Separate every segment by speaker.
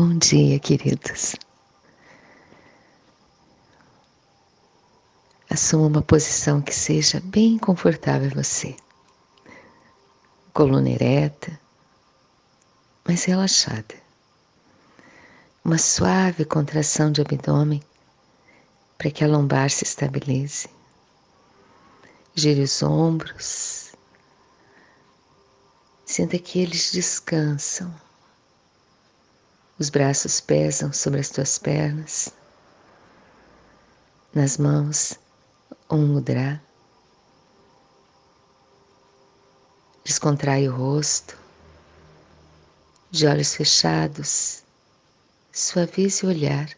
Speaker 1: Bom dia, queridos. Assuma uma posição que seja bem confortável a você. Coluna ereta, mas relaxada. Uma suave contração de abdômen para que a lombar se estabilize. Gire os ombros. Sinta que eles descansam. Os braços pesam sobre as tuas pernas. Nas mãos, um mudra. Descontrai o rosto. De olhos fechados, suavize o olhar.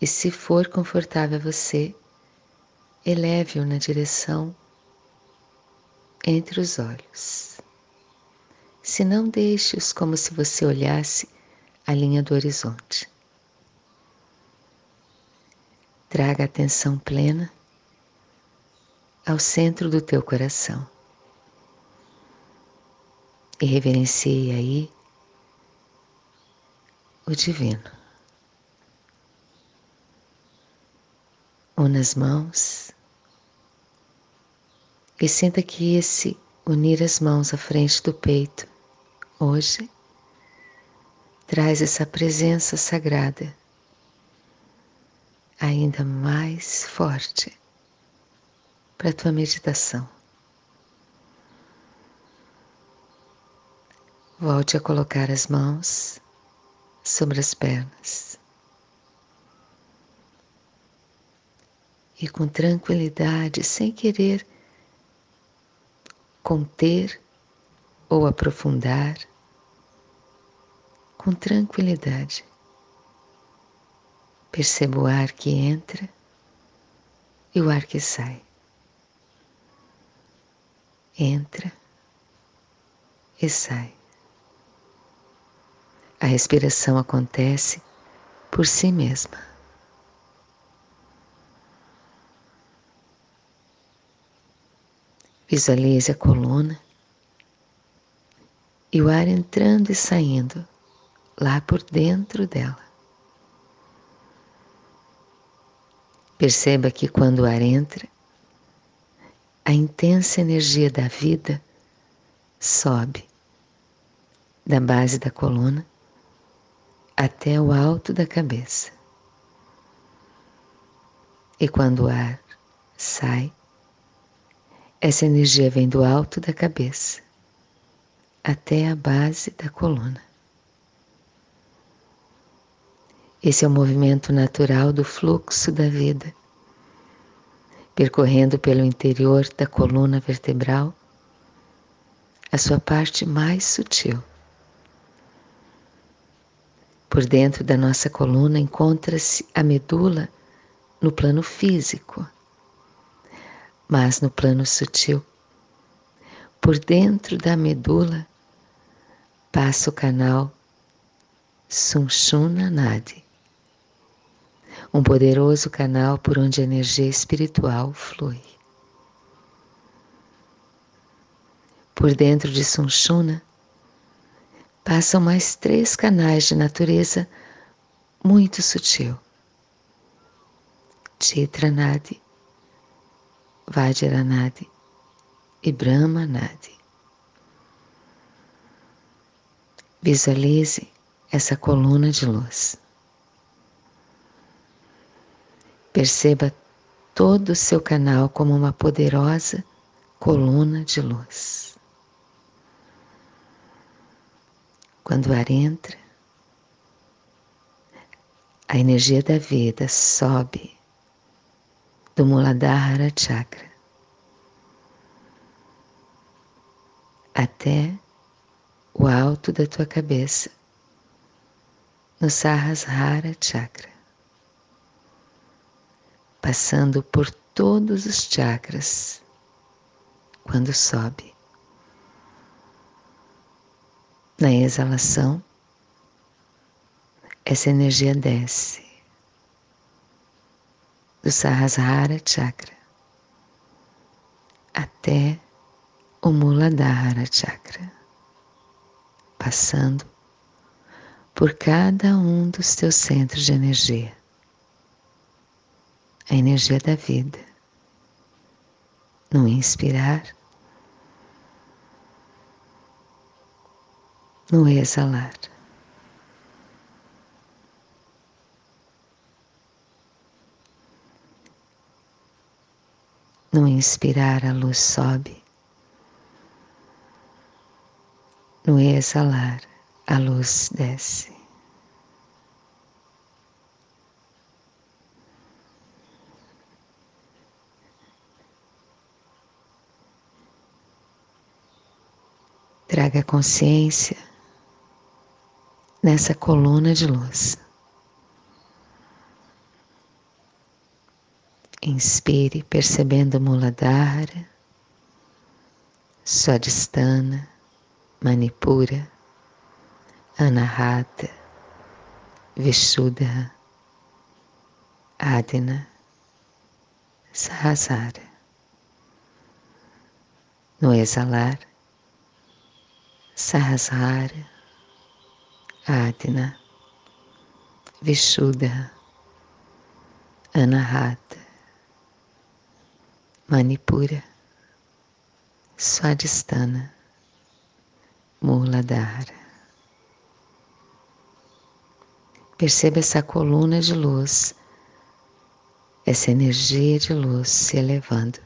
Speaker 1: E se for confortável a você, eleve-o na direção entre os olhos. Se não deixe-os como se você olhasse a linha do horizonte. Traga atenção plena ao centro do teu coração e reverencie aí o divino. Una as mãos e sinta que esse unir as mãos à frente do peito hoje traz essa presença sagrada ainda mais forte para a tua meditação. Volte a colocar as mãos sobre as pernas e com tranquilidade, sem querer conter ou aprofundar, com tranquilidade. Perceba o ar que entra e o ar que sai. Entra e sai. A respiração acontece por si mesma. Visualize a coluna e o ar entrando e saindo lá por dentro dela. Perceba que quando o ar entra, a intensa energia da vida sobe da base da coluna até o alto da cabeça. E quando o ar sai, essa energia vem do alto da cabeça até a base da coluna. Esse é o movimento natural do fluxo da vida, percorrendo pelo interior da coluna vertebral, a sua parte mais sutil. Por dentro da nossa coluna encontra-se a medula no plano físico, mas no plano sutil. Por dentro da medula passa o canal Sunshuna Nadi, um poderoso canal por onde a energia espiritual flui. Por dentro de Sunshuna passam mais três canais de natureza muito sutil. Chitranadi, Vajranadi e Brahmanadi. Visualize essa coluna de luz. Perceba todo o seu canal como uma poderosa coluna de luz. Quando o ar entra, a energia da vida sobe do Muladhara Chakra até o alto da tua cabeça, no Sahasrara Chakra, passando por todos os chakras quando sobe. Na exalação, essa energia desce do Sahasrara Chakra até o Muladhara Chakra, passando por cada um dos teus centros de energia. A energia da vida. No inspirar, no exalar. No inspirar, a luz sobe. No exalar, a luz desce. Traga consciência nessa coluna de luz. Inspire percebendo Muladhara, Swadhisthana, Manipura, Anahata, Vishuddha, Adina, Sahasrara. No exalar, Sahasrara, Adina, Vishuddha, Anahata, Manipura, Swadhisthana, Muladhara. Perceba essa coluna de luz, essa energia de luz se elevando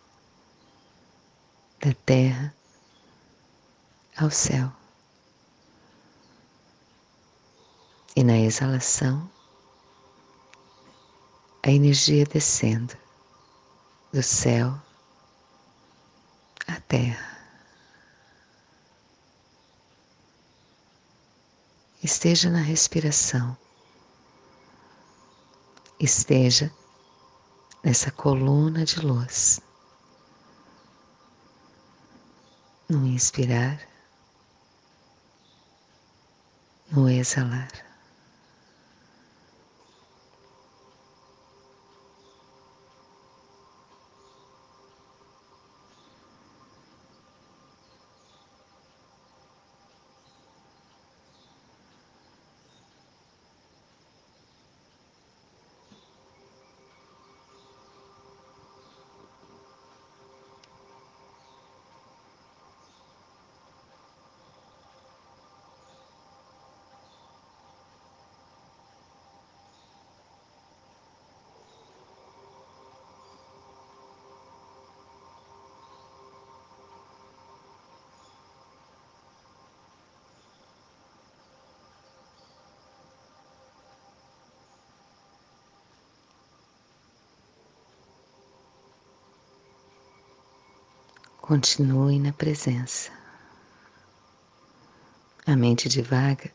Speaker 1: da terra ao céu. E na exalação, a energia descendo do céu à terra. Esteja na respiração esteja nessa coluna de luz. No inspirar, no exalar. Continue na presença. A mente divaga,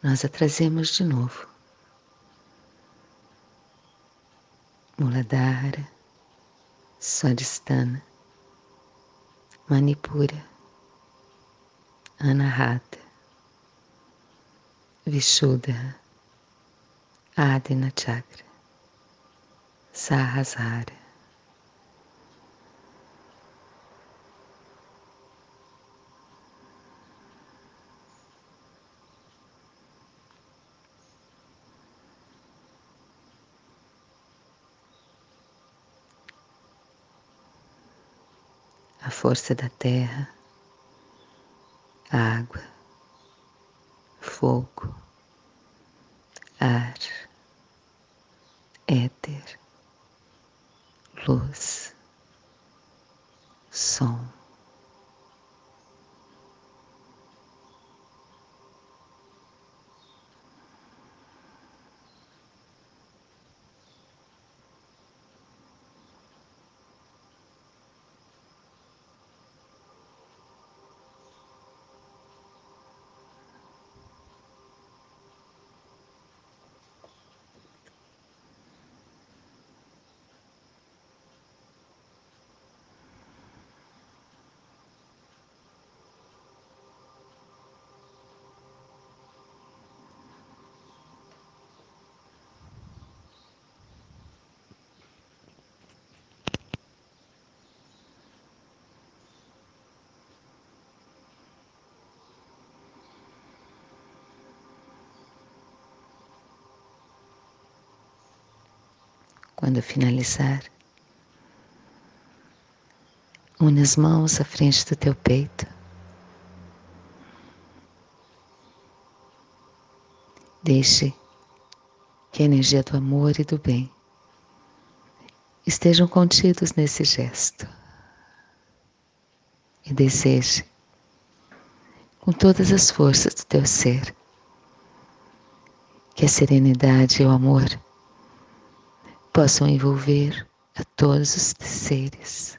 Speaker 1: nós a trazemos de novo. Muladhara, Swadhisthana, Manipura, Anahata, Vishuddha, Adina Chakra, Sahasrara. Força da terra, água, fogo, ar, Quando finalizar, une as mãos à frente do teu peito. Deixe que a energia do amor e do bem estejam contidos nesse gesto. E deseje, com todas as forças do teu ser, que a serenidade e o amor possam envolver a todos os seres,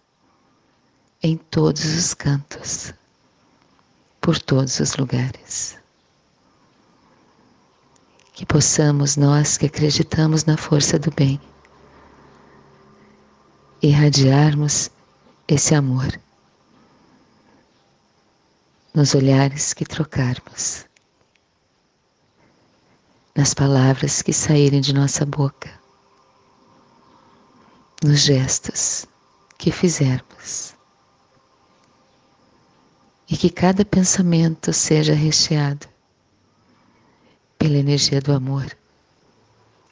Speaker 1: em todos os cantos, por todos os lugares. Que possamos, nós que acreditamos na força do bem, irradiarmos esse amor nos olhares que trocarmos, nas palavras que saírem de nossa boca nos gestos que fizermos. E que cada pensamento seja recheado pela energia do amor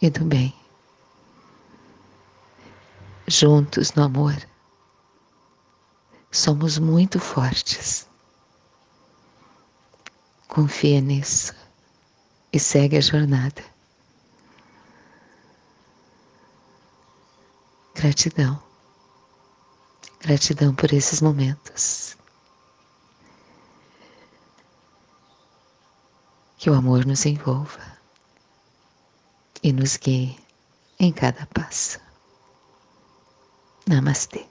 Speaker 1: e do bem. Juntos no amor, somos muito fortes. Confia nisso e segue a jornada. Gratidão. Gratidão por esses momentos. Que o amor nos envolva e nos guie em cada passo. Namastê.